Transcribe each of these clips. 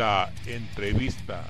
La entrevista.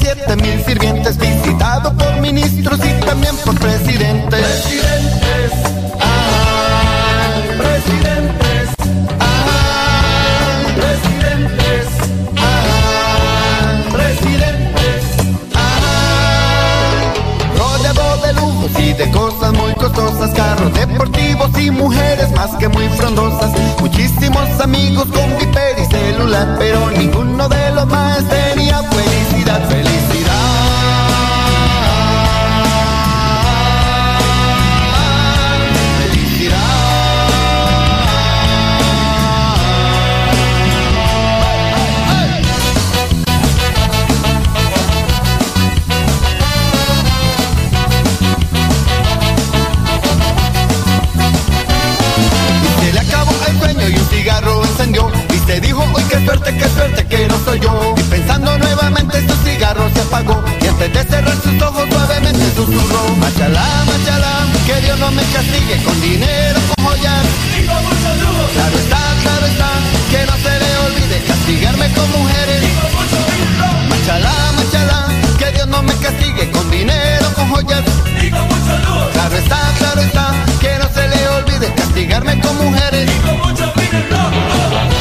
Siete mil sirvientes, visitado por ministros y también por presidentes. Presidentes, ah, presidentes, ah, presidentes, ah, presidentes, ah. Rodeado de lujos y de cosas muy costosas, carros deportivos y mujeres más que muy frondosas. Muchísimos amigos con viper y celular, pero ninguno de los más tenía felicidad. Qué suerte, qué suerte que no soy yo. Y pensando nuevamente su cigarro se apagó. Y antes de cerrar sus ojos suavemente susurró. Machalá, machalá, que Dios no me castigue con dinero, con joyas Y con mucho lujo. Claro está, claro está, que no se le olvide castigarme con mujeres. Y con mucho Machalá, machalá, que Dios no me castigue con dinero, con joyas Y con mucho lujo. Claro está, claro está, que no se le olvide castigarme con mujeres. Y con mucho Hoy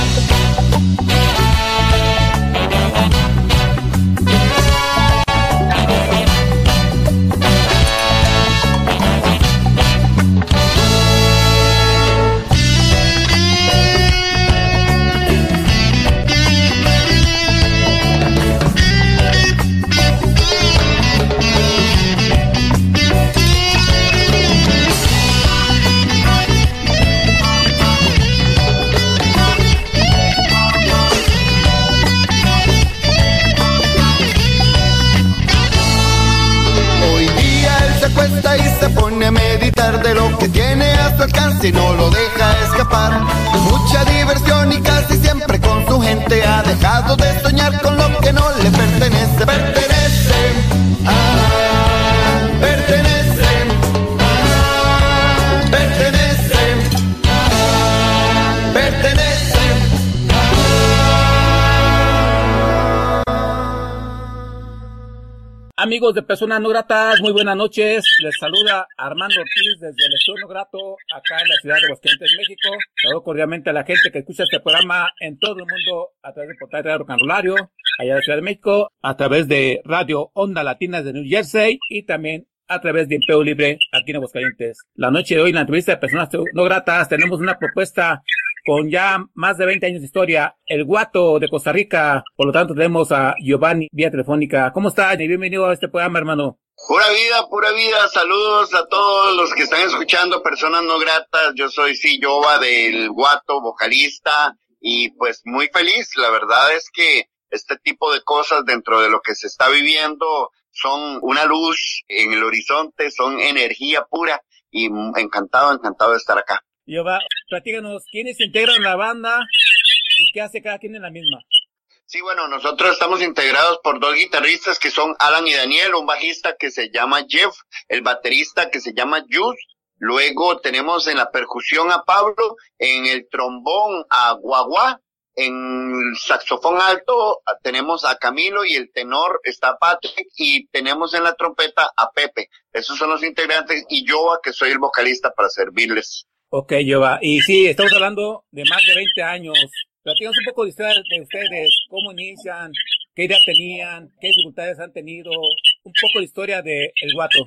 De Personas No Gratas, muy buenas noches. Les saluda Armando Ortiz desde el Estudio No Grato, acá en la ciudad de Aguascalientes, México. Saludo cordialmente a la gente que escucha este programa en todo el mundo a través del portal de Radio Canrolario, allá de la Ciudad de México, a través de Radio Onda Latinas de New Jersey y también a través de Impeo Libre aquí en Aguascalientes. La noche de hoy, en la entrevista de Personas No Gratas, tenemos una propuesta con ya más de 20 años de historia, el guato de Costa Rica. Por lo tanto, tenemos a Giovanni vía telefónica. ¿Cómo está? Y bienvenido a este programa, hermano. Pura vida, pura vida. Saludos a todos los que están escuchando, personas no gratas. Yo soy Silloba del Guato, vocalista, y pues muy feliz. La verdad es que este tipo de cosas dentro de lo que se está viviendo son una luz en el horizonte, son energía pura y encantado, encantado de estar acá. Giovanni, platícanos, ¿quiénes integran la banda y ¿Qué hace cada quien en la misma? Sí, bueno, nosotros estamos integrados por dos guitarristas que son Alan y Daniel, un bajista que se llama Jeff, el baterista que se llama Jus, luego tenemos en la percusión a Pablo, en el trombón a Guagua, en saxofón alto tenemos a Camilo y el tenor está Patrick y tenemos en la trompeta a Pepe. Esos son los integrantes y yo que soy el vocalista para servirles. Ok, Jova. Y sí, estamos hablando de más de 20 años Platícanos un poco de ustedes, de ustedes, cómo inician, qué idea tenían, qué dificultades han tenido, un poco de historia de El Guato.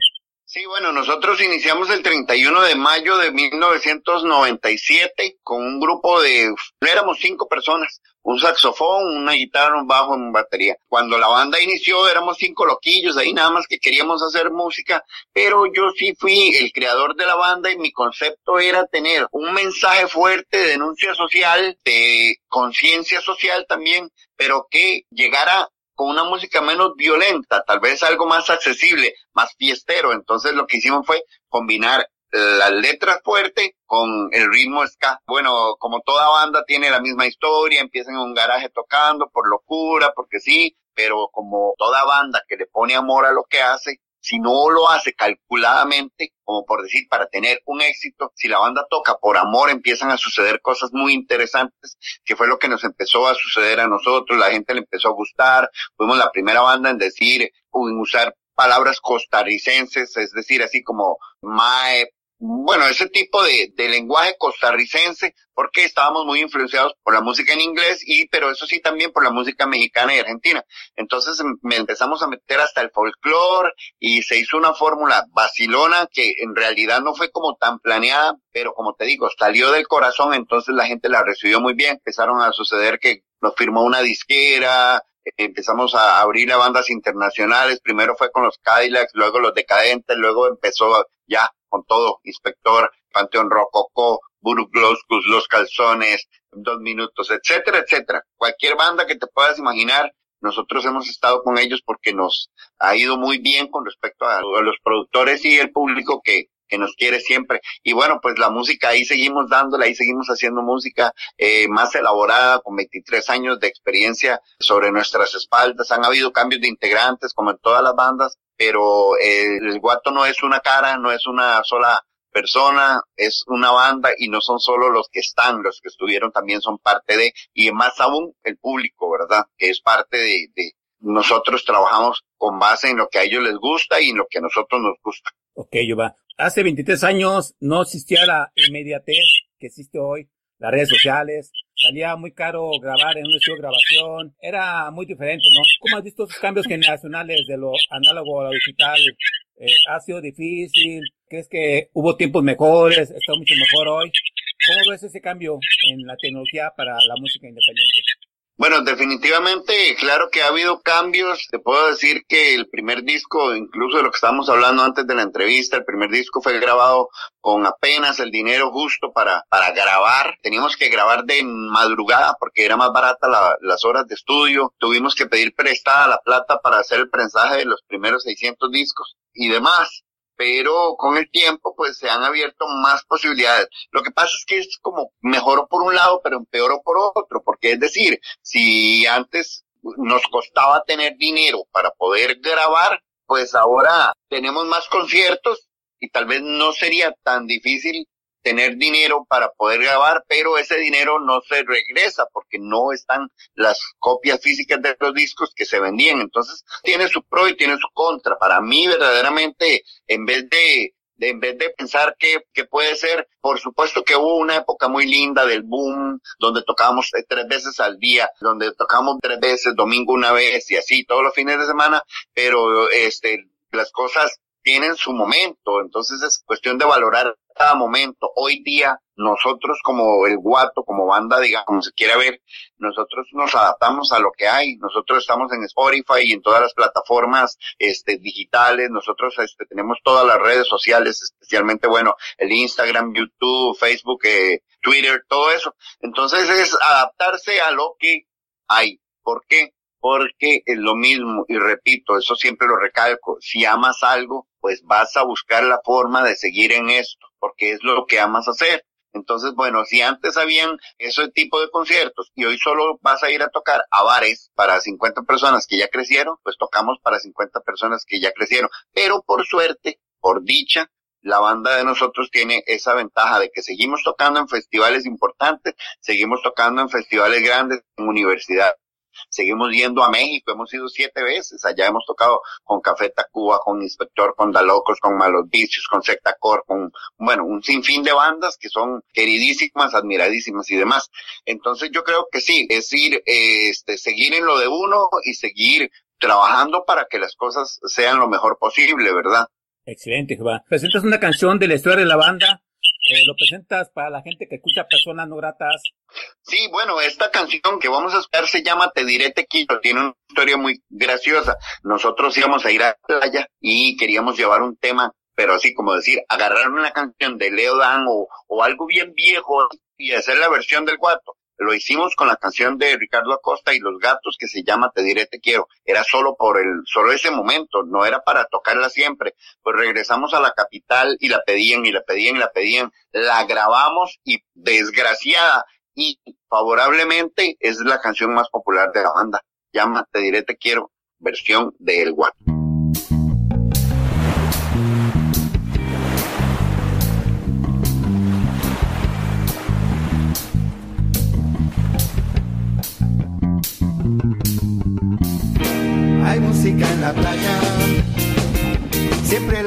Sí, bueno, nosotros iniciamos el 31 de mayo de 1997 con un grupo de, éramos cinco personas, un saxofón, una guitarra, un bajo, una batería. Cuando la banda inició éramos cinco loquillos ahí nada más que queríamos hacer música, pero yo sí fui el creador de la banda y mi concepto era tener un mensaje fuerte de denuncia social, de conciencia social también, pero que llegara con una música menos violenta, tal vez algo más accesible, más fiestero. Entonces lo que hicimos fue combinar las letras fuertes con el ritmo ska. Bueno, como toda banda tiene la misma historia, empiezan en un garaje tocando por locura, porque sí, pero como toda banda que le pone amor a lo que hace, si no lo hace calculadamente, como por decir, para tener un éxito, si la banda toca por amor, empiezan a suceder cosas muy interesantes, que fue lo que nos empezó a suceder a nosotros, la gente le empezó a gustar, fuimos la primera banda en decir, en usar palabras costarricenses, es decir, así como mae, bueno, ese tipo de, de, lenguaje costarricense, porque estábamos muy influenciados por la música en inglés y, pero eso sí también por la música mexicana y argentina. Entonces em, me empezamos a meter hasta el folclore y se hizo una fórmula vacilona que en realidad no fue como tan planeada, pero como te digo, salió del corazón, entonces la gente la recibió muy bien. Empezaron a suceder que nos firmó una disquera, empezamos a abrir a bandas internacionales, primero fue con los Cadillacs, luego los Decadentes, luego empezó ya con todo, Inspector, Panteón Rococo, Burugloscus, Los Calzones, Dos Minutos, etcétera, etcétera. Cualquier banda que te puedas imaginar, nosotros hemos estado con ellos porque nos ha ido muy bien con respecto a, los productores y el público que, que nos quiere siempre. Y bueno, pues la música ahí seguimos dándola, ahí seguimos haciendo música eh, más elaborada, con 23 años de experiencia sobre nuestras espaldas. Han habido cambios de integrantes, como en todas las bandas, pero eh, el guato no es una cara, no es una sola persona, es una banda y no son solo los que están, los que estuvieron también son parte de, y más aún el público, ¿verdad? Que es parte de, de nosotros trabajamos con base en lo que a ellos les gusta y en lo que a nosotros nos gusta. Ok, Yuba. Hace 23 años no existía la inmediatez que existe hoy, las redes sociales, salía muy caro grabar en un estudio de grabación, era muy diferente, ¿no? ¿Cómo has visto esos cambios generacionales de lo análogo a lo digital? Eh, ¿Ha sido difícil? ¿Crees que hubo tiempos mejores? ¿Está mucho mejor hoy? ¿Cómo ves ese cambio en la tecnología para la música independiente? Bueno, definitivamente, claro que ha habido cambios. Te puedo decir que el primer disco, incluso de lo que estábamos hablando antes de la entrevista, el primer disco fue grabado con apenas el dinero justo para, para grabar. Teníamos que grabar de madrugada porque era más barata la, las horas de estudio. Tuvimos que pedir prestada la plata para hacer el prensaje de los primeros 600 discos y demás pero con el tiempo pues se han abierto más posibilidades. Lo que pasa es que es como mejoró por un lado, pero empeoró por otro, porque es decir, si antes nos costaba tener dinero para poder grabar, pues ahora tenemos más conciertos y tal vez no sería tan difícil tener dinero para poder grabar, pero ese dinero no se regresa porque no están las copias físicas de los discos que se vendían. Entonces, tiene su pro y tiene su contra. Para mí, verdaderamente, en vez de, de en vez de pensar que, que puede ser, por supuesto que hubo una época muy linda del boom, donde tocábamos tres veces al día, donde tocábamos tres veces, domingo una vez y así, todos los fines de semana, pero este, las cosas tienen su momento, entonces es cuestión de valorar cada momento. Hoy día nosotros como el guato, como banda, digamos, como se quiera ver, nosotros nos adaptamos a lo que hay. Nosotros estamos en Spotify y en todas las plataformas este, digitales. Nosotros este, tenemos todas las redes sociales, especialmente, bueno, el Instagram, YouTube, Facebook, eh, Twitter, todo eso. Entonces es adaptarse a lo que hay. ¿Por qué? Porque es lo mismo, y repito, eso siempre lo recalco, si amas algo, pues vas a buscar la forma de seguir en esto, porque es lo que amas hacer. Entonces, bueno, si antes habían ese tipo de conciertos y hoy solo vas a ir a tocar a bares para 50 personas que ya crecieron, pues tocamos para 50 personas que ya crecieron. Pero por suerte, por dicha, la banda de nosotros tiene esa ventaja de que seguimos tocando en festivales importantes, seguimos tocando en festivales grandes, en universidades. Seguimos yendo a México, hemos ido siete veces, allá hemos tocado con Café Tacuba, con Inspector, con Dalocos, con Malos Vicios, con Sectacor, con, bueno, un sinfín de bandas que son queridísimas, admiradísimas y demás. Entonces yo creo que sí, es ir, este, seguir en lo de uno y seguir trabajando para que las cosas sean lo mejor posible, ¿verdad? Excelente, Jehová. Presentas una canción de la historia de la banda. Eh, lo presentas para la gente que escucha personas no gratas. Sí, bueno, esta canción que vamos a escuchar se llama Te diré te quiero. Tiene una historia muy graciosa. Nosotros íbamos a ir a la playa y queríamos llevar un tema, pero así como decir, agarrar una canción de Leo Dan o, o algo bien viejo y hacer la versión del guato. Lo hicimos con la canción de Ricardo Acosta y Los Gatos que se llama Te diré te quiero. Era solo por el, solo ese momento, no era para tocarla siempre. Pues regresamos a la capital y la pedían y la pedían y la pedían. La grabamos y desgraciada y favorablemente es la canción más popular de la banda. Llama Te diré te quiero, versión de El Guato.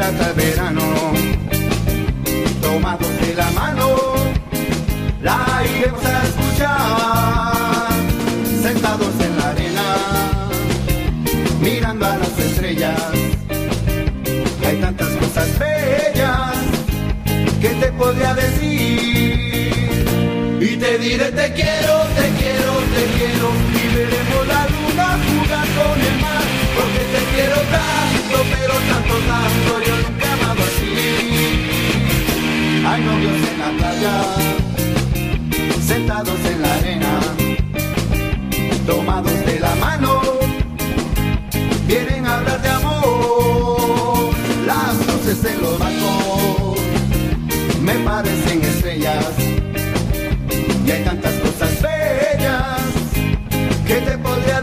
El verano, tomados de la mano, la iremos a escuchar, sentados en la arena, mirando a las estrellas, hay tantas cosas bellas que te podría decir, y te diré te quiero, te quiero, te quiero, y veremos la luna quiero tanto, pero tanto, tanto, yo nunca he amado así. Hay novios en la playa, sentados en la arena, tomados de la mano, vienen a hablar de amor. Las luces en los bancos me parecen estrellas y hay tantas cosas bellas que te podría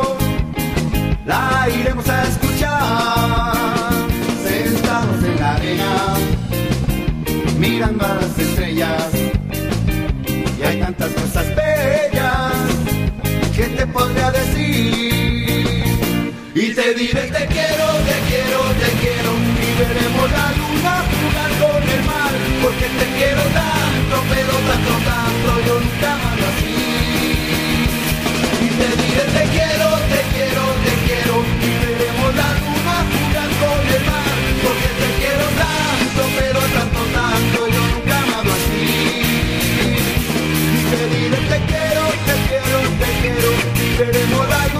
y veremos la luna jugar con el mar porque te quiero tanto, pero tanto, tanto yo nunca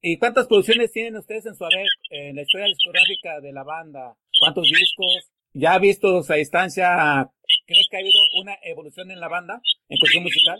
¿Y cuántas producciones tienen ustedes en su haber, en la historia discográfica de la banda? ¿Cuántos discos? ¿Ya vistos a distancia? ¿Crees que ha habido una evolución en la banda, en cuestión musical?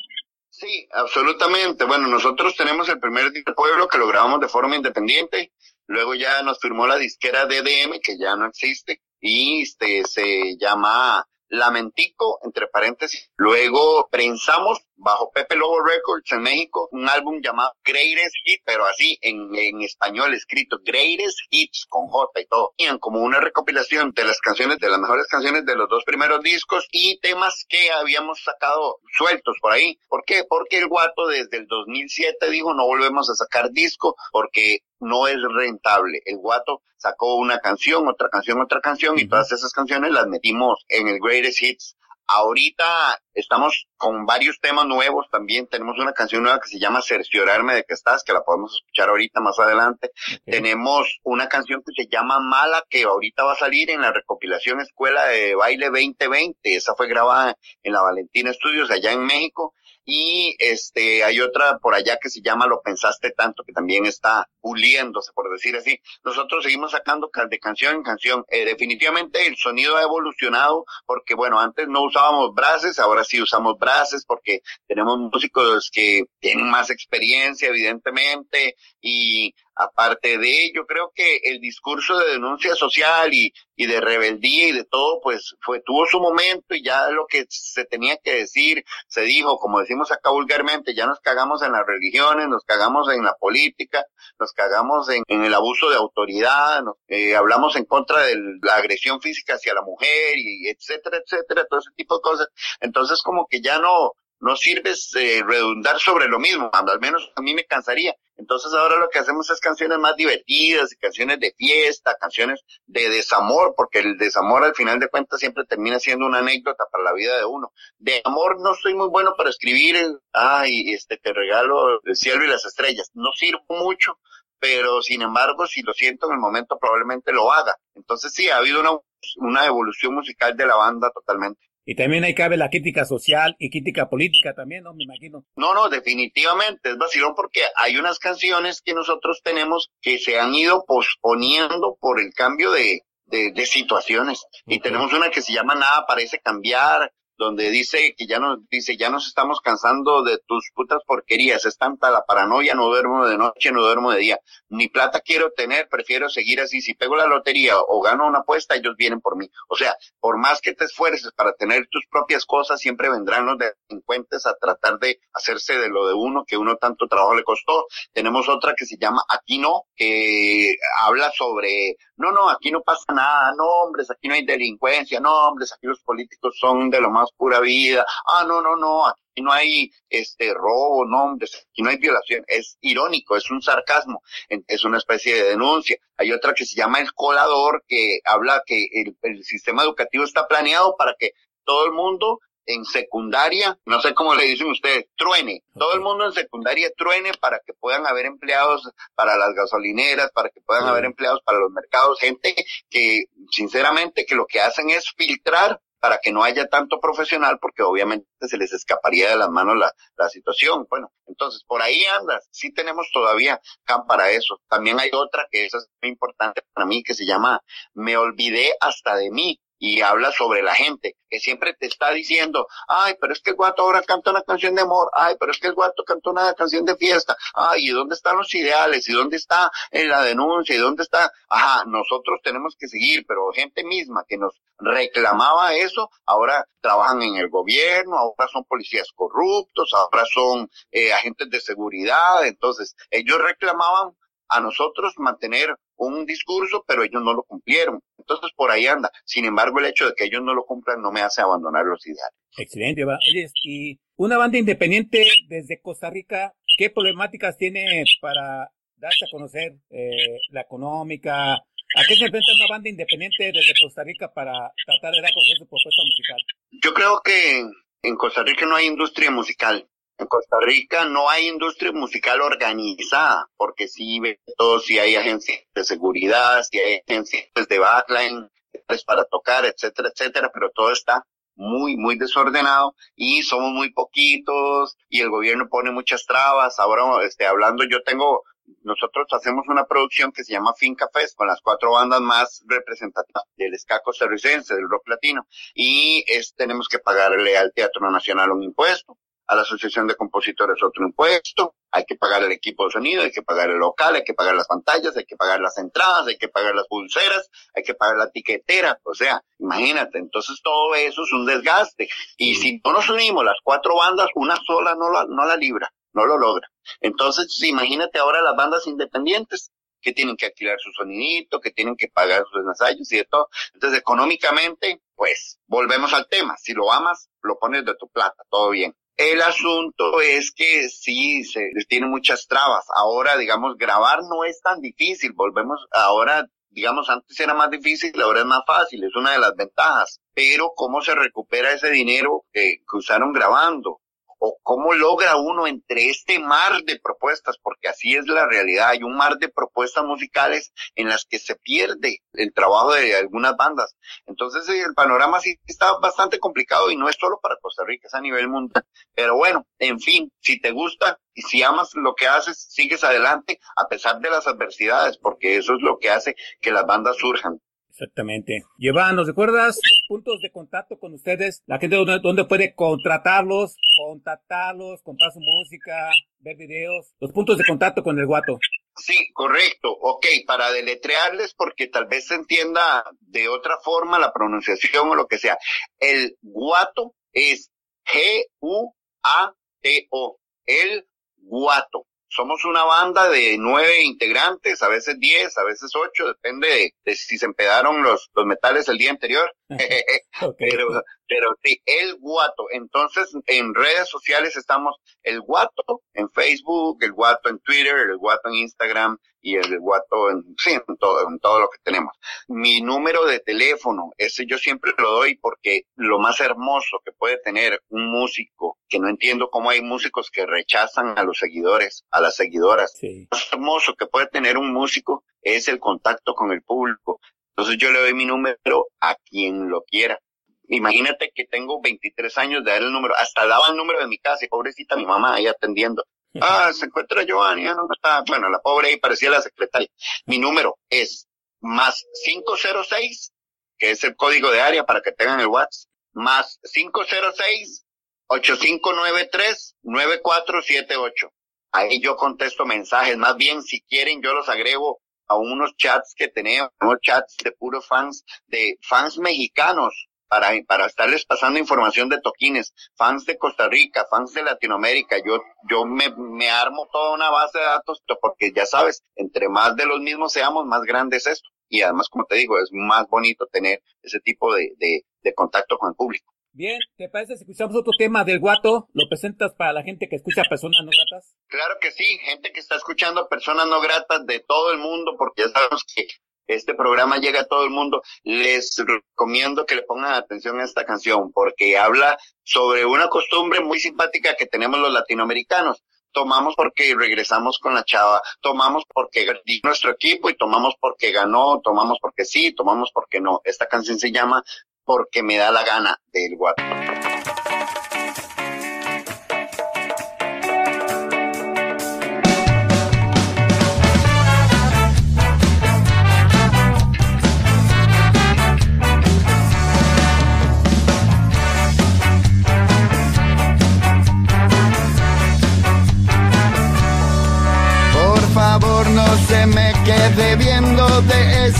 Sí, absolutamente. Bueno, nosotros tenemos el primer pueblo que lo grabamos de forma independiente. Luego ya nos firmó la disquera DDM, que ya no existe, y este se llama Lamentico, entre paréntesis. Luego prensamos bajo Pepe Lobo Records en México, un álbum llamado Greatest Hits, pero así en, en español escrito, Greatest Hits con J y todo. Y como una recopilación de las canciones, de las mejores canciones de los dos primeros discos y temas que habíamos sacado sueltos por ahí. ¿Por qué? Porque el guato desde el 2007 dijo no volvemos a sacar disco porque no es rentable. El guato sacó una canción, otra canción, otra canción y todas esas canciones las metimos en el Greatest Hits Ahorita estamos con varios temas nuevos también. Tenemos una canción nueva que se llama Cerciorarme de que estás, que la podemos escuchar ahorita más adelante. Tenemos una canción que se llama Mala, que ahorita va a salir en la recopilación Escuela de Baile 2020. Esa fue grabada en la Valentina Studios allá en México y este hay otra por allá que se llama Lo pensaste tanto que también está puliéndose por decir así. Nosotros seguimos sacando de canción en canción. Eh, definitivamente el sonido ha evolucionado porque bueno, antes no usábamos brases, ahora sí usamos brases porque tenemos músicos que tienen más experiencia evidentemente y Aparte de ello, creo que el discurso de denuncia social y, y de rebeldía y de todo, pues fue, tuvo su momento y ya lo que se tenía que decir, se dijo, como decimos acá vulgarmente, ya nos cagamos en las religiones, nos cagamos en la política, nos cagamos en, en el abuso de autoridad, eh, hablamos en contra de la agresión física hacia la mujer y etcétera, etcétera, todo ese tipo de cosas. Entonces como que ya no, no sirve eh, redundar sobre lo mismo, al menos a mí me cansaría. Entonces ahora lo que hacemos es canciones más divertidas, canciones de fiesta, canciones de desamor, porque el desamor al final de cuentas siempre termina siendo una anécdota para la vida de uno. De amor no soy muy bueno para escribir, ay, este, te regalo el cielo y las estrellas. No sirvo mucho, pero sin embargo, si lo siento en el momento, probablemente lo haga. Entonces sí, ha habido una, una evolución musical de la banda totalmente. Y también ahí cabe la crítica social y crítica política también, ¿no? Me imagino. No, no, definitivamente es vacilón porque hay unas canciones que nosotros tenemos que se han ido posponiendo por el cambio de, de, de situaciones. Y tenemos una que se llama Nada parece cambiar, donde dice que ya nos dice ya nos estamos cansando de tus putas porquerías, es tanta la paranoia, no duermo de noche, no duermo de día, ni plata quiero tener, prefiero seguir así, si pego la lotería o gano una apuesta, ellos vienen por mí. O sea, por más que te esfuerces para tener tus propias cosas, siempre vendrán los delincuentes a tratar de hacerse de lo de uno que uno tanto trabajo le costó. Tenemos otra que se llama Aquí no, que habla sobre, no, no, aquí no pasa nada, no hombres, aquí no hay delincuencia, no hombres, aquí los políticos son de lo más pura vida. Ah, no, no, no, aquí no hay este robo, nombres, aquí no hay violación. Es irónico, es un sarcasmo, es una especie de denuncia. Hay otra que se llama el colador, que habla que el, el sistema educativo está planeado para que todo el mundo en secundaria, no sé cómo le dicen ustedes, truene. Todo el mundo en secundaria truene para que puedan haber empleados para las gasolineras, para que puedan haber empleados para los mercados, gente que sinceramente que lo que hacen es filtrar para que no haya tanto profesional, porque obviamente se les escaparía de las manos la, la situación. Bueno, entonces por ahí andas, sí tenemos todavía camp para eso. También hay otra que esa es muy importante para mí, que se llama Me olvidé hasta de mí y habla sobre la gente, que siempre te está diciendo, ay, pero es que el guato ahora canta una canción de amor, ay, pero es que el guato canta una canción de fiesta, ay, ¿y dónde están los ideales? ¿Y dónde está en la denuncia? ¿Y dónde está? Ajá, nosotros tenemos que seguir, pero gente misma que nos reclamaba eso, ahora trabajan en el gobierno, ahora son policías corruptos, ahora son eh, agentes de seguridad, entonces ellos reclamaban a nosotros mantener un discurso, pero ellos no lo cumplieron. Entonces por ahí anda. Sin embargo, el hecho de que ellos no lo cumplan no me hace abandonar los ideales. Excelente. Oye, y una banda independiente desde Costa Rica, ¿qué problemáticas tiene para darse a conocer eh, la económica? ¿A qué se enfrenta una banda independiente desde Costa Rica para tratar de dar a conocer su propuesta musical? Yo creo que en Costa Rica no hay industria musical. En Costa Rica no hay industria musical organizada, porque sí todo, si hay agencias de seguridad, si hay agencias de backline para tocar, etcétera, etcétera, pero todo está muy, muy desordenado y somos muy poquitos y el gobierno pone muchas trabas. Ahora, este, hablando, yo tengo, nosotros hacemos una producción que se llama Finca Fest con las cuatro bandas más representativas del ska costarricense, del rock latino y es, tenemos que pagarle al Teatro Nacional un impuesto a la Asociación de Compositores otro impuesto, hay que pagar el equipo de sonido, hay que pagar el local, hay que pagar las pantallas, hay que pagar las entradas, hay que pagar las pulseras, hay que pagar la tiquetera, o sea, imagínate, entonces todo eso es un desgaste. Y si no nos unimos las cuatro bandas, una sola no la, no la libra, no lo logra. Entonces, imagínate ahora las bandas independientes, que tienen que alquilar su sonidito, que tienen que pagar sus ensayos y de todo. Entonces, económicamente, pues, volvemos al tema. Si lo amas, lo pones de tu plata, todo bien. El asunto es que sí, se tiene muchas trabas. Ahora, digamos, grabar no es tan difícil. Volvemos, ahora, digamos, antes era más difícil, ahora es más fácil, es una de las ventajas. Pero, ¿cómo se recupera ese dinero que, que usaron grabando? O cómo logra uno entre este mar de propuestas, porque así es la realidad, hay un mar de propuestas musicales en las que se pierde el trabajo de algunas bandas. Entonces el panorama sí está bastante complicado y no es solo para Costa Rica, es a nivel mundial. Pero bueno, en fin, si te gusta y si amas lo que haces, sigues adelante a pesar de las adversidades, porque eso es lo que hace que las bandas surjan. Exactamente. Llevan, ¿nos recuerdas los puntos de contacto con ustedes? La gente donde, puede contratarlos, contactarlos, comprar su música, ver videos, los puntos de contacto con el guato. Sí, correcto. Ok, para deletrearles, porque tal vez se entienda de otra forma la pronunciación o lo que sea. El guato es G-U-A-T-O. El guato. Somos una banda de nueve integrantes, a veces diez, a veces ocho, depende de, si se empedaron los, los metales el día anterior. Pero, pero sí, el guato. Entonces, en redes sociales estamos el guato en Facebook, el guato en Twitter, el guato en Instagram y el guato en, sí, en todo, en todo lo que tenemos. Mi número de teléfono, ese yo siempre lo doy porque lo más hermoso que puede tener un músico, que no entiendo cómo hay músicos que rechazan a los seguidores, a las seguidoras. Lo más hermoso que puede tener un músico es el contacto con el público. Entonces yo le doy mi número a quien lo quiera. Imagínate que tengo 23 años de dar el número, hasta daba el número de mi casa y pobrecita mi mamá ahí atendiendo. Ah, se encuentra Giovanni, ya no está. Bueno, la pobre ahí parecía la secretaria. Mi número es más 506, que es el código de área para que tengan el WhatsApp, más 506 8593 9478. Ahí yo contesto mensajes, más bien si quieren yo los agrego a unos chats que tenemos, chats de puros fans, de fans mexicanos, para, para estarles pasando información de toquines, fans de Costa Rica, fans de Latinoamérica. Yo, yo me, me armo toda una base de datos porque ya sabes, entre más de los mismos seamos, más grande es esto. Y además, como te digo, es más bonito tener ese tipo de, de, de contacto con el público. Bien, ¿te parece si escuchamos otro tema del guato? ¿Lo presentas para la gente que escucha personas no gratas? Claro que sí, gente que está escuchando personas no gratas de todo el mundo, porque ya sabemos que este programa llega a todo el mundo. Les recomiendo que le pongan atención a esta canción, porque habla sobre una costumbre muy simpática que tenemos los latinoamericanos tomamos porque regresamos con la chava, tomamos porque nuestro equipo y tomamos porque ganó, tomamos porque sí, tomamos porque no. Esta canción se llama porque me da la gana del guato.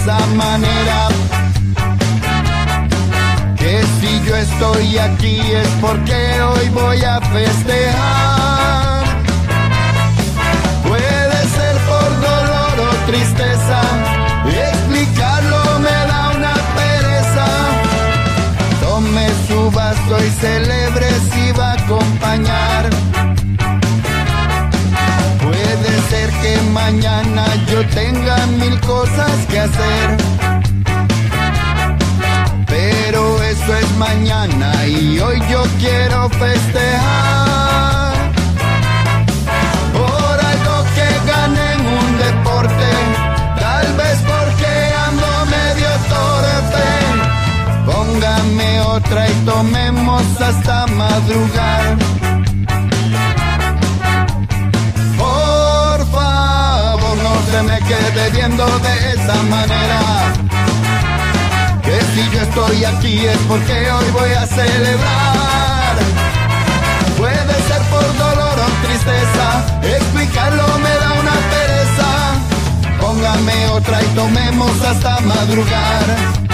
Esa manera Por favor, no se me quede viendo de esa manera. Que si yo estoy aquí es porque hoy voy a celebrar. Puede ser por dolor o tristeza, explicarlo me da una pereza. Póngame otra y tomemos hasta madrugar.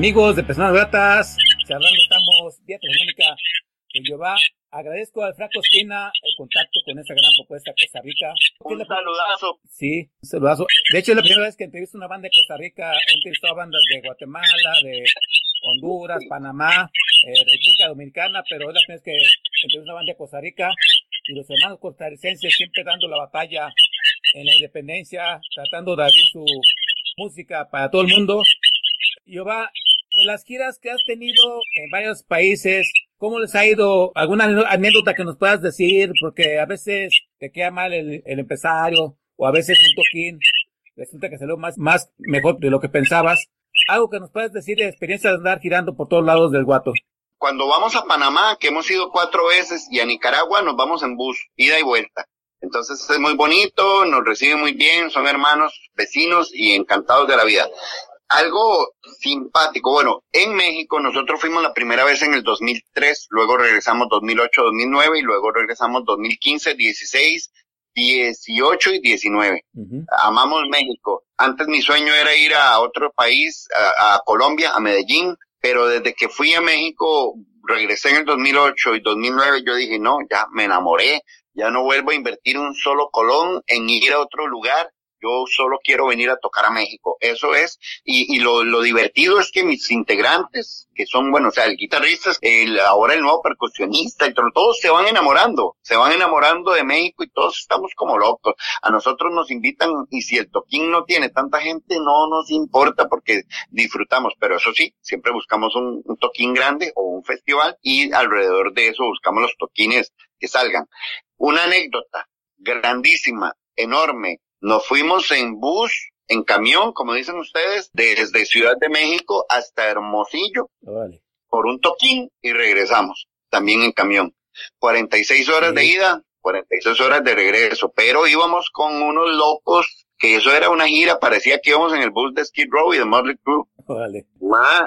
Amigos de Personas Gratas, charlando estamos vía telefónica con Jehová. Agradezco al Franco Espina el contacto con esta gran propuesta Costa Rica. Un saludazo. Sí, un saludazo. De hecho, es la primera vez que entrevisto una banda de Costa Rica. He entrevistado bandas de Guatemala, de Honduras, Panamá, eh, República Dominicana, pero es la primera vez que entrevisto una banda de Costa Rica. Y los hermanos costarricenses siempre dando la batalla en la independencia, tratando de abrir su música para todo el mundo. Jehová, de las giras que has tenido en varios países, ¿cómo les ha ido? ¿Alguna anécdota que nos puedas decir? Porque a veces te queda mal el, empresario o a veces un toquín resulta que salió más, más mejor de lo que pensabas. Algo que nos puedas decir de experiencia de andar girando por todos lados del Guato. Cuando vamos a Panamá, que hemos ido cuatro veces, y a Nicaragua nos vamos en bus, ida y vuelta. Entonces es muy bonito, nos reciben muy bien, son hermanos, vecinos y encantados de la vida algo simpático. Bueno, en México nosotros fuimos la primera vez en el 2003, luego regresamos 2008, 2009 y luego regresamos 2015, 16, 18 y 19. Amamos México. Antes mi sueño era ir a otro país, a, a, Colombia, a Medellín, pero desde que fui a México, regresé en el 2008 y 2009, yo dije, no, ya me enamoré, ya no vuelvo a invertir un solo colón en ir a otro lugar yo solo quiero venir a tocar a México. Eso es, y, y lo, lo, divertido es que mis integrantes, que son, bueno, o sea, el guitarrista, el, ahora el nuevo percusionista, y todos se van enamorando, se van enamorando de México y todos estamos como locos. A nosotros nos invitan, y si el toquín no tiene tanta gente, no nos importa porque disfrutamos, pero eso sí, siempre buscamos un, un toquín grande o un festival y alrededor de eso buscamos los toquines que salgan. Una anécdota grandísima, enorme, nos fuimos en bus, en camión, como dicen ustedes, desde Ciudad de México hasta Hermosillo, por un toquín y regresamos, también en camión. 46 horas de ida, 46 horas de regreso, pero íbamos con unos locos que eso era una gira, parecía que íbamos en el bus de Skid Row y de Motley Crue. Vale.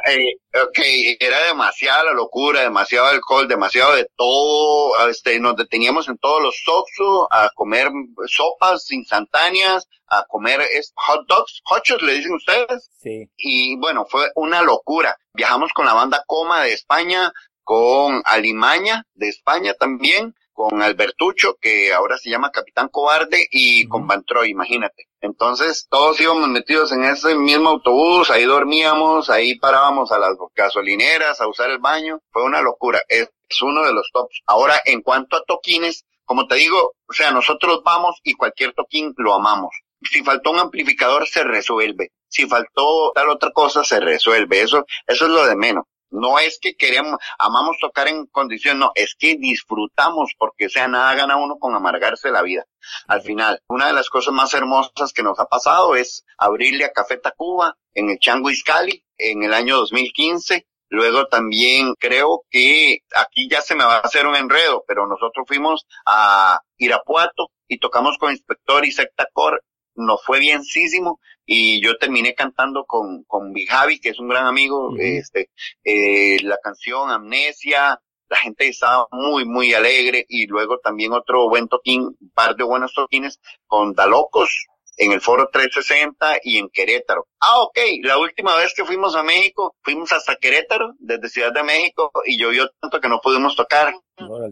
eh, ok, era demasiada la locura, demasiado alcohol, demasiado de todo, este, nos deteníamos en todos los Soxo a comer sopas instantáneas, a comer hot dogs, hochos le dicen ustedes. Sí. Y bueno, fue una locura. Viajamos con la banda Coma de España, con Alimaña de España también, con Albertucho, que ahora se llama Capitán Cobarde, y con Van Troy, imagínate. Entonces, todos íbamos metidos en ese mismo autobús, ahí dormíamos, ahí parábamos a las gasolineras a usar el baño. Fue una locura. Es, uno de los tops. Ahora, en cuanto a toquines, como te digo, o sea, nosotros vamos y cualquier toquín lo amamos. Si faltó un amplificador, se resuelve. Si faltó tal otra cosa, se resuelve. Eso, eso es lo de menos. No es que queremos, amamos tocar en condición, no, es que disfrutamos porque, sea, nada gana uno con amargarse la vida. Al final, una de las cosas más hermosas que nos ha pasado es abrirle a Café Tacuba en el Chango Iscali en el año 2015. Luego también creo que aquí ya se me va a hacer un enredo, pero nosotros fuimos a Irapuato y tocamos con Inspector y Sectacor nos fue bienísimo y yo terminé cantando con, con Javi, que es un gran amigo, este, eh, la canción Amnesia, la gente estaba muy, muy alegre y luego también otro buen toquín, un par de buenos toquines con Dalocos en el Foro 360 y en Querétaro. Ah, ok, la última vez que fuimos a México, fuimos hasta Querétaro, desde Ciudad de México, y llovió tanto que no pudimos tocar.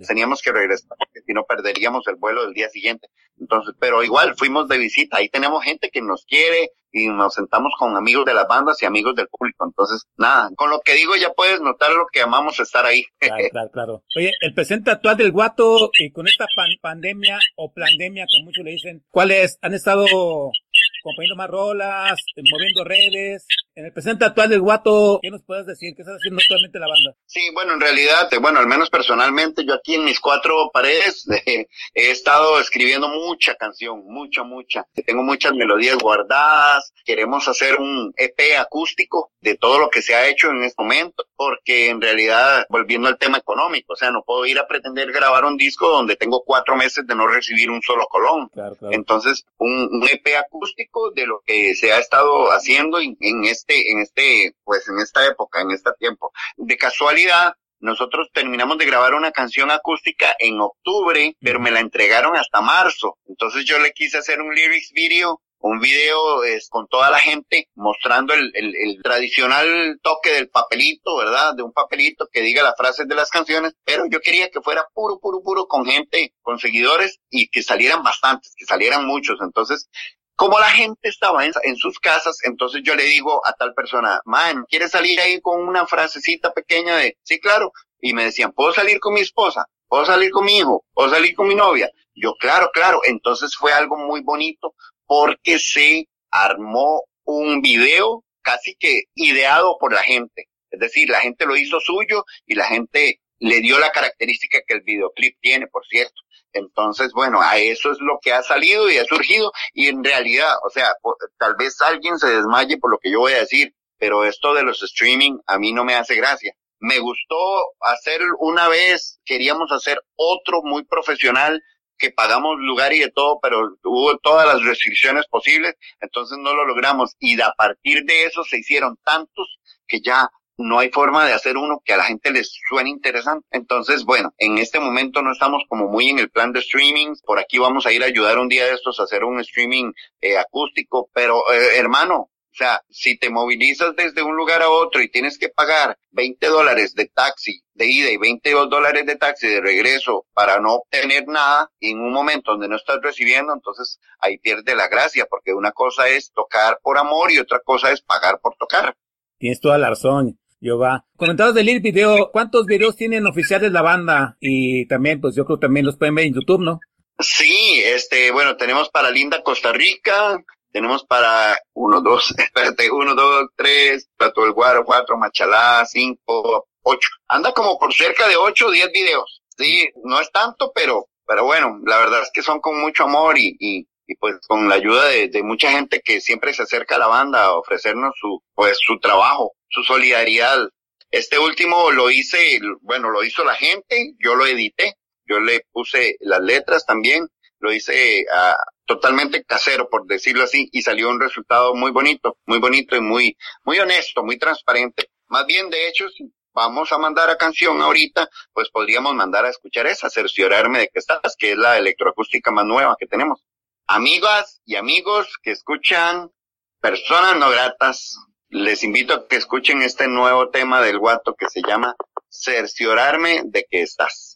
Teníamos que regresar, porque si no perderíamos el vuelo del día siguiente. Entonces, pero igual fuimos de visita, ahí tenemos gente que nos quiere y nos sentamos con amigos de las bandas y amigos del público. Entonces, nada, con lo que digo ya puedes notar lo que amamos estar ahí. Claro, claro, claro. Oye, el presente actual del Guato, y con esta pandemia o pandemia, como muchos le dicen, ¿cuáles han estado componiendo más rolas, eh, moviendo redes. En el presente actual del Guato, ¿qué nos puedes decir? ¿Qué está haciendo actualmente la banda? Sí, bueno, en realidad, eh, bueno, al menos personalmente, yo aquí en mis cuatro paredes eh, he estado escribiendo mucha canción, mucha, mucha. Tengo muchas melodías guardadas. Queremos hacer un EP acústico de todo lo que se ha hecho en este momento, porque en realidad, volviendo al tema económico, o sea, no puedo ir a pretender grabar un disco donde tengo cuatro meses de no recibir un solo colón. Entonces, un, un EP acústico de lo que se ha estado haciendo en, este, en este, pues en esta época, en este tiempo. De casualidad, nosotros terminamos de grabar una canción acústica en octubre, pero me la entregaron hasta marzo. Entonces yo le quise hacer un lyrics video un video es, con toda la gente mostrando el, el, el, tradicional toque del papelito, ¿verdad? De un papelito que diga las frases de las canciones, pero yo quería que fuera puro, puro, puro con gente, con seguidores y que salieran bastantes, que salieran muchos. Entonces, como la gente estaba en, sus casas, entonces yo le digo a tal persona, man, ¿quieres salir ahí con una frasecita pequeña de, sí, claro? Y me decían, ¿puedo salir con mi esposa? ¿Puedo salir con mi hijo? ¿Puedo salir con mi novia? Yo, claro, claro. Entonces fue algo muy bonito porque se armó un video casi que ideado por la gente. Es decir, la gente lo hizo suyo y la gente le dio la característica que el videoclip tiene, por cierto. Entonces, bueno, a eso es lo que ha salido y ha surgido y en realidad, o sea, tal vez alguien se desmaye por lo que yo voy a decir, pero esto de los streaming a mí no me hace gracia. Me gustó hacer una vez, queríamos hacer otro muy profesional que pagamos lugar y de todo, pero hubo todas las restricciones posibles, entonces no lo logramos y a partir de eso se hicieron tantos que ya no hay forma de hacer uno que a la gente les suene interesante. Entonces, bueno, en este momento no estamos como muy en el plan de streaming. Por aquí vamos a ir a ayudar un día de estos a hacer un streaming eh, acústico, pero eh, hermano, o sea, si te movilizas desde un lugar a otro y tienes que pagar 20 dólares de taxi de ida y 22 dólares de taxi de regreso para no obtener nada en un momento donde no estás recibiendo, entonces ahí pierde la gracia, porque una cosa es tocar por amor y otra cosa es pagar por tocar. Tienes toda la razón. Yo va. Comentados del video, ¿cuántos videos tienen oficiales la banda? Y también, pues yo creo que también los pueden ver en YouTube, ¿no? Sí, este, bueno, tenemos para Linda Costa Rica, tenemos para uno, dos, espérate, uno, dos, tres, Guaro, cuatro, Machalá, cinco, ocho. Anda como por cerca de ocho o diez videos. Sí, no es tanto, pero, pero bueno, la verdad es que son con mucho amor y, y, y pues con la ayuda de, de, mucha gente que siempre se acerca a la banda a ofrecernos su, pues su trabajo su solidaridad. Este último lo hice, bueno, lo hizo la gente, yo lo edité, yo le puse las letras también, lo hice uh, totalmente casero, por decirlo así, y salió un resultado muy bonito, muy bonito y muy, muy honesto, muy transparente. Más bien, de hecho, si vamos a mandar a canción ahorita, pues podríamos mandar a escuchar esa, cerciorarme de que estás, que es la electroacústica más nueva que tenemos. Amigas y amigos que escuchan personas no gratas, les invito a que escuchen este nuevo tema del guato que se llama Cerciorarme de que estás.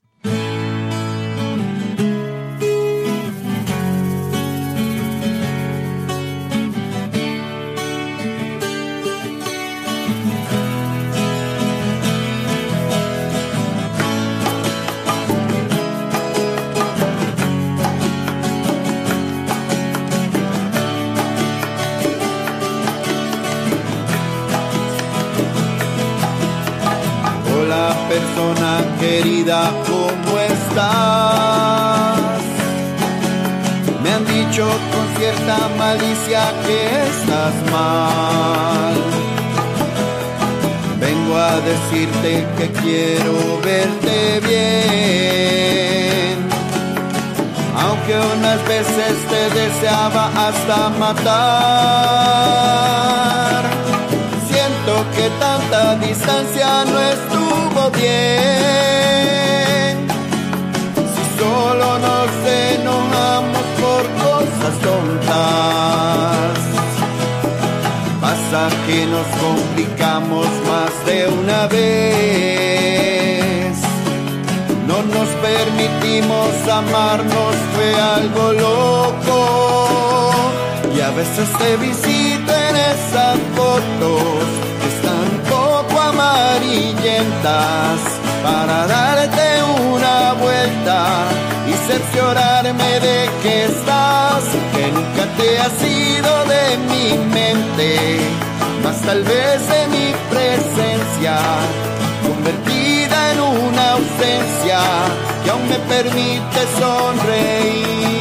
Dicho con cierta malicia que estás mal. Vengo a decirte que quiero verte bien. Aunque unas veces te deseaba hasta matar que tanta distancia no estuvo bien. Tontas, pasa que nos complicamos más de una vez. No nos permitimos amarnos, fue algo loco. Y a veces te visito en esas fotos amarillentas para darte una vuelta de que estás, que nunca te has ido de mi mente, más tal vez de mi presencia, convertida en una ausencia que aún me permite sonreír.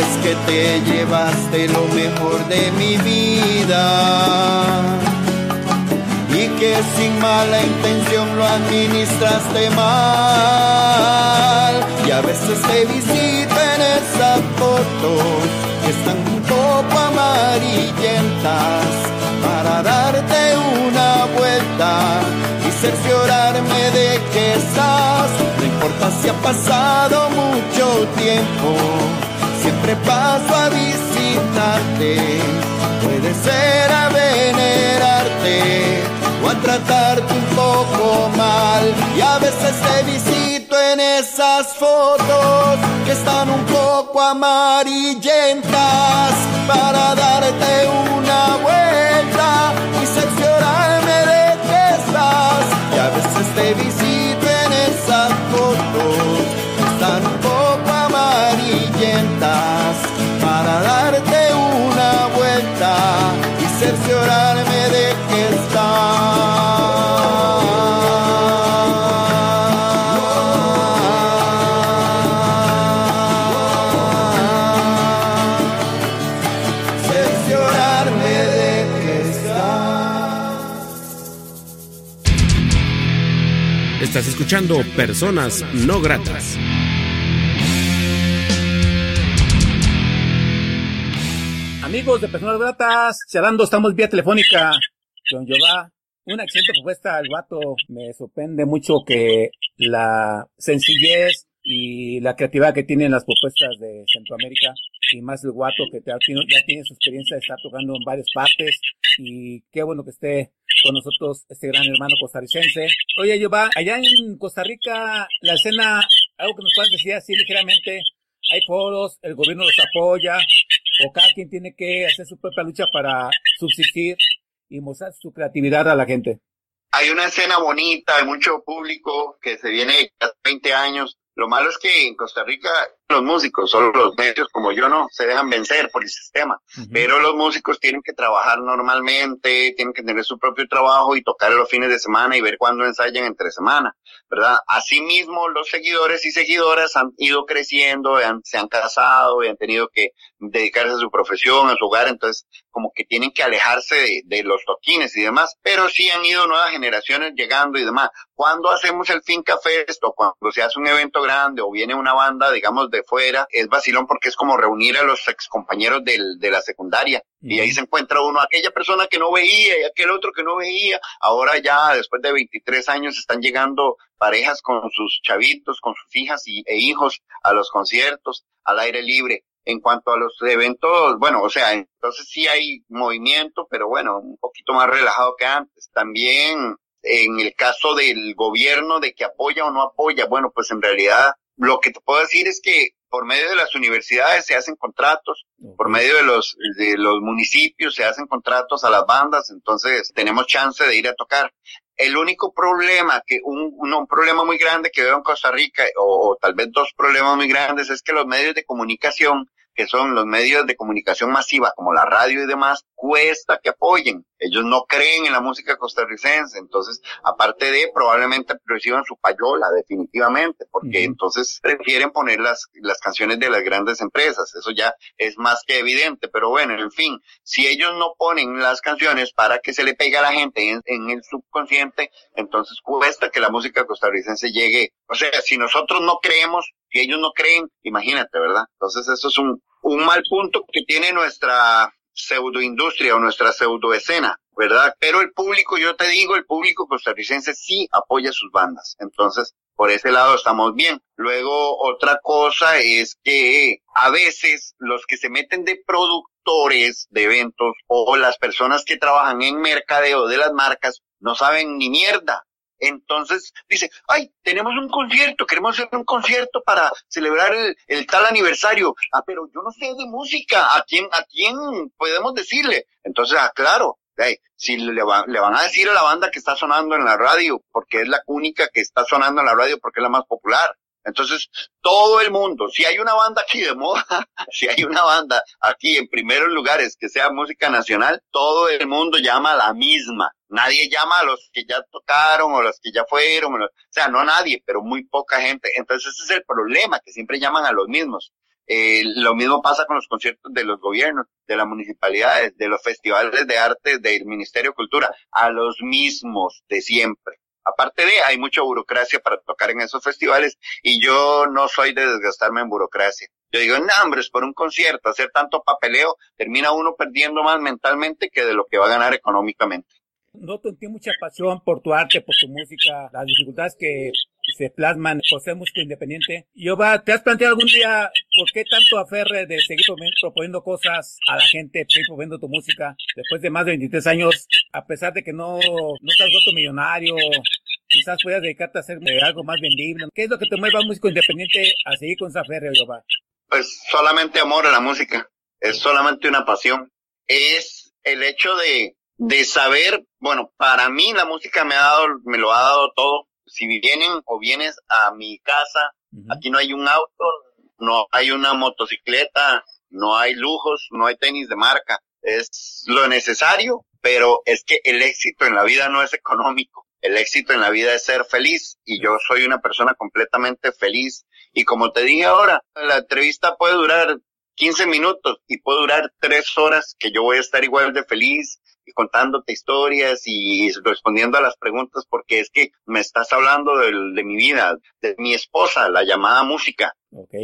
Sabes que te llevaste lo mejor de mi vida y que sin mala intención lo administraste mal. Y a veces te visito en esas fotos están un poco amarillentas para darte una vuelta y cerciorarme de que estás. No importa si ha pasado mucho tiempo, siempre paso a visitarte. Puede ser a venerarte o a tratarte un poco mal y a veces te visito en esas fotos que están un poco amarillentas para darte una escuchando Personas No Gratas. Amigos de Personas Gratas, charlando, estamos vía telefónica con Jehová. Una excelente propuesta al guato. Me sorprende mucho que la sencillez y la creatividad que tienen las propuestas de Centroamérica y más el guato que ya tiene su experiencia de estar tocando en varias partes y qué bueno que esté con nosotros este gran hermano costarricense. Oye, yo va, allá en Costa Rica, la escena, algo que nos puedas decir así ligeramente, hay foros, el gobierno los apoya, o cada quien tiene que hacer su propia lucha para subsistir y mostrar su creatividad a la gente. Hay una escena bonita, hay mucho público que se viene hace 20 años. Lo malo es que en Costa Rica los músicos, solo los medios como yo no se dejan vencer por el sistema, pero los músicos tienen que trabajar normalmente, tienen que tener su propio trabajo y tocar los fines de semana y ver cuándo ensayan entre semana, ¿verdad? Asimismo, los seguidores y seguidoras han ido creciendo, se han casado y han tenido que dedicarse a su profesión, a su hogar, entonces como que tienen que alejarse de, los toquines y demás, pero sí han ido nuevas generaciones llegando y demás. Cuando hacemos el Finca Fest o cuando se hace un evento grande o viene una banda, digamos, de fuera, es vacilón porque es como reunir a los ex compañeros de la secundaria y ahí se encuentra uno, aquella persona que no veía y aquel otro que no veía. Ahora ya, después de 23 años, están llegando parejas con sus chavitos, con sus hijas y, e hijos a los conciertos al aire libre en cuanto a los eventos, bueno, o sea, entonces sí hay movimiento, pero bueno, un poquito más relajado que antes. También en el caso del gobierno de que apoya o no apoya, bueno, pues en realidad lo que te puedo decir es que por medio de las universidades se hacen contratos, por medio de los, de los municipios se hacen contratos a las bandas, entonces tenemos chance de ir a tocar. El único problema que, un, un problema muy grande que veo en Costa Rica, o, o tal vez dos problemas muy grandes, es que los medios de comunicación que son los medios de comunicación masiva, como la radio y demás, cuesta que apoyen. Ellos no creen en la música costarricense, entonces, aparte de, probablemente reciban su payola, definitivamente, porque entonces prefieren poner las, las canciones de las grandes empresas. Eso ya es más que evidente, pero bueno, en fin, si ellos no ponen las canciones para que se le pegue a la gente en, en el subconsciente, entonces cuesta que la música costarricense llegue. O sea, si nosotros no creemos, si ellos no creen, imagínate, ¿verdad? Entonces eso es un, un mal punto que tiene nuestra pseudoindustria o nuestra pseudoescena, ¿verdad? Pero el público, yo te digo, el público costarricense sí apoya sus bandas. Entonces, por ese lado estamos bien. Luego, otra cosa es que a veces los que se meten de productores de eventos o las personas que trabajan en mercadeo de las marcas no saben ni mierda entonces dice, ay, tenemos un concierto, queremos hacer un concierto para celebrar el, tal aniversario. Ah, pero yo no sé de música, ¿a quién, a quién podemos decirle? Entonces, ah, claro, si le, le, van a decir a la banda que está sonando en la radio, porque es la única que está sonando en la radio, porque es la más popular. Entonces, todo el mundo, si hay una banda aquí de moda, si hay una banda aquí en primeros lugares que sea música nacional, todo el mundo llama a la misma. Nadie llama a los que ya tocaron o los que ya fueron, o, sea, no nadie, pero muy poca gente. Entonces ese es el problema, que siempre llaman a los mismos. Eh, lo mismo pasa con los conciertos de los gobiernos, de las municipalidades, de los festivales de arte del Ministerio de Cultura, a los mismos de siempre. Aparte de, hay mucha burocracia para tocar en esos festivales y yo no soy de desgastarme en burocracia. Yo digo, no, hombre, es por un concierto, hacer tanto papeleo, termina uno perdiendo más mentalmente que de lo que va a ganar económicamente. Noto en mucha pasión por tu arte, por tu música, las dificultades que se plasman por ser músico independiente. Yo va, ¿te has planteado algún día por qué tanto aferre de seguir proponiendo cosas a la gente, seguir proponiendo tu música después de más de 23 años, a pesar de que no, no te has vuelto millonario, quizás puedas dedicarte a hacer algo más vendible? ¿Qué es lo que te mueve a un músico independiente a seguir con esa aferre, Jehová? Pues solamente amor a la música, es solamente una pasión, es el hecho de de saber, bueno, para mí la música me ha dado, me lo ha dado todo. Si vienen o vienes a mi casa, aquí no hay un auto, no hay una motocicleta, no hay lujos, no hay tenis de marca. Es lo necesario, pero es que el éxito en la vida no es económico. El éxito en la vida es ser feliz y yo soy una persona completamente feliz. Y como te dije ahora, la entrevista puede durar 15 minutos y puede durar tres horas que yo voy a estar igual de feliz contándote historias y respondiendo a las preguntas porque es que me estás hablando de, de mi vida, de mi esposa, la llamada música,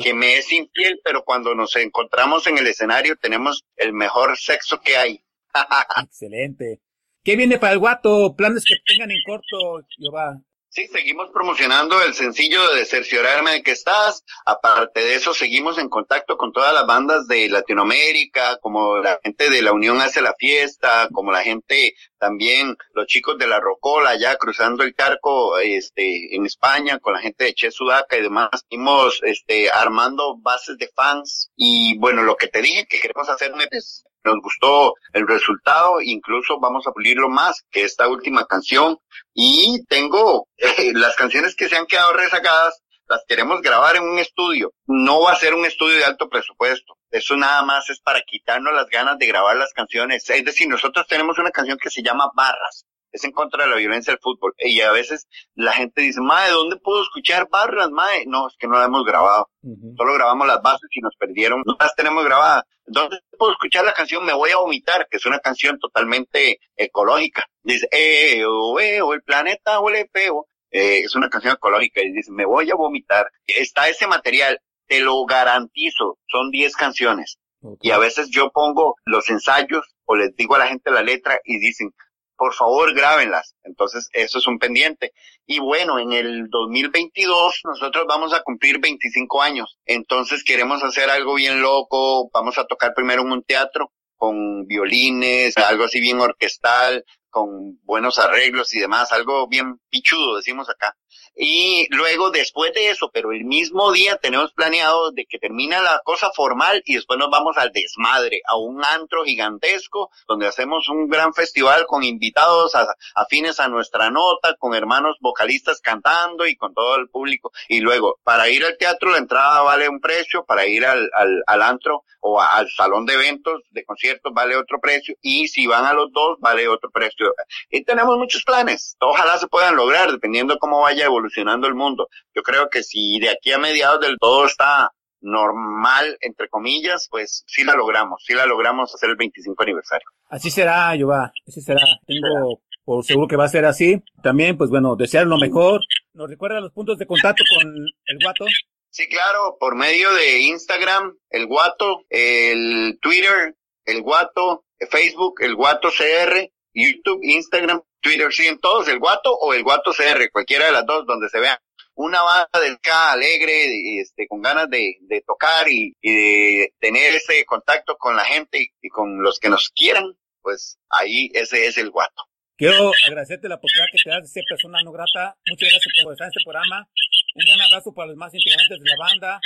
que me es infiel, pero cuando nos encontramos en el escenario tenemos el mejor sexo que hay. Excelente. ¿Qué viene para el guato? ¿Planes que tengan en corto, Jehová? Sí, seguimos promocionando el sencillo de cerciorarme de que estás. Aparte de eso, seguimos en contacto con todas las bandas de Latinoamérica, como la gente de la Unión hace la fiesta, como la gente también, los chicos de la Rocola, ya cruzando el carco, este, en España, con la gente de Che Sudaca y demás. Seguimos, este, armando bases de fans. Y bueno, lo que te dije que queremos hacer es nos gustó el resultado, incluso vamos a pulirlo más que esta última canción. Y tengo eh, las canciones que se han quedado rezagadas, las queremos grabar en un estudio. No va a ser un estudio de alto presupuesto. Eso nada más es para quitarnos las ganas de grabar las canciones. Es decir, nosotros tenemos una canción que se llama Barras es en contra de la violencia del fútbol. Y a veces la gente dice, Mae, ¿dónde puedo escuchar barras, Mae? No, es que no la hemos grabado. Solo grabamos las bases y nos perdieron. No las tenemos grabadas. ¿Dónde puedo escuchar la canción Me Voy a Vomitar? Que es una canción totalmente ecológica. Dice, eh, oh, eh, oh, el planeta huele feo. Eh, es una canción ecológica y dice, me voy a vomitar. Está ese material, te lo garantizo, son 10 canciones. Y a veces yo pongo los ensayos o les digo a la gente la letra y dicen, por favor grábenlas. Entonces, eso es un pendiente. Y bueno, en el 2022 nosotros vamos a cumplir 25 años. Entonces queremos hacer algo bien loco. Vamos a tocar primero en un teatro con violines, algo así bien orquestal, con buenos arreglos y demás, algo bien pichudo, decimos acá. Y luego, después de eso, pero el mismo día tenemos planeado de que termina la cosa formal y después nos vamos al desmadre, a un antro gigantesco, donde hacemos un gran festival con invitados afines a nuestra nota, con hermanos vocalistas cantando y con todo el público. Y luego, para ir al teatro, la entrada vale un precio, para ir al, al, antro o al salón de eventos, de conciertos, vale otro precio, y si van a los dos, vale otro precio. Y tenemos muchos planes, ojalá se puedan lograr, dependiendo cómo vaya evolucionando evolucionando el mundo. Yo creo que si de aquí a mediados del todo está normal, entre comillas, pues sí la logramos, sí la logramos hacer el 25 aniversario. Así será, Yoba, así será. Tengo por seguro que va a ser así. También, pues bueno, desear lo mejor. ¿Nos recuerda los puntos de contacto con el Guato? Sí, claro, por medio de Instagram, el Guato, el Twitter, el Guato, Facebook, el Guato CR, YouTube, Instagram, Twitter, siguen todos el Guato o el Guato CR, cualquiera de las dos, donde se vean una banda del K alegre, este, con ganas de, tocar y, de tener ese contacto con la gente y, con los que nos quieran, pues ahí ese es el Guato. Quiero agradecerte la oportunidad que te das de ser persona no grata. Muchas gracias por estar en este programa. Un gran abrazo para los más integrantes de la banda.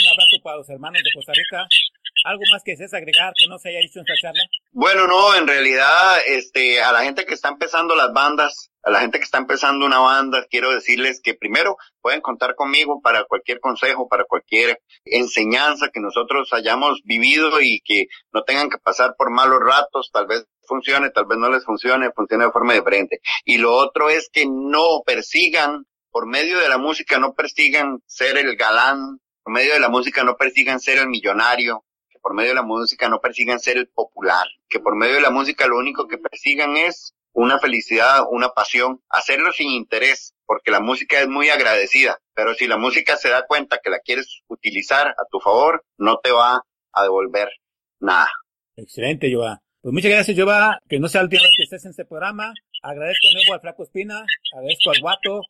Un abrazo para los hermanos de Costa Rica. ¿Algo más que desees agregar que no se haya dicho en esta charla? Bueno, no, en realidad, este, a la gente que está empezando las bandas, a la gente que está empezando una banda, quiero decirles que primero pueden contar conmigo para cualquier consejo, para cualquier enseñanza que nosotros hayamos vivido y que no tengan que pasar por malos ratos, tal vez funcione, tal vez no les funcione, funcione de forma diferente. Y lo otro es que no persigan, por medio de la música, no persigan ser el galán, por medio de la música no persigan ser el millonario, por medio de la música no persigan ser el popular, que por medio de la música lo único que persigan es una felicidad, una pasión, hacerlo sin interés, porque la música es muy agradecida, pero si la música se da cuenta que la quieres utilizar a tu favor, no te va a devolver nada. Excelente, Joa. Pues muchas gracias, Joa, que no sea la última que estés en este programa. Agradezco de nuevo al Flaco Espina, agradezco al Guato,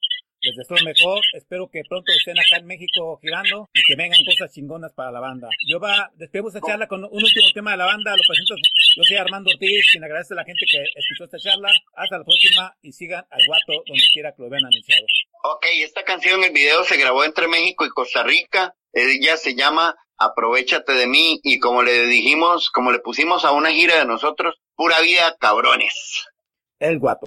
les deseo mejor. Espero que pronto estén acá en México girando y que vengan cosas chingonas para la banda. Yo va, despedimos esta charla con un último tema de la banda. Lo presento. Yo soy Armando Ortiz, quien agradece a la gente que escuchó esta charla. Hasta la próxima y sigan al guato donde quiera que lo vean anunciado. Ok, esta canción, el video se grabó entre México y Costa Rica. Ella se llama Aprovechate de mí y como le dijimos, como le pusimos a una gira de nosotros, pura vida cabrones. El guato.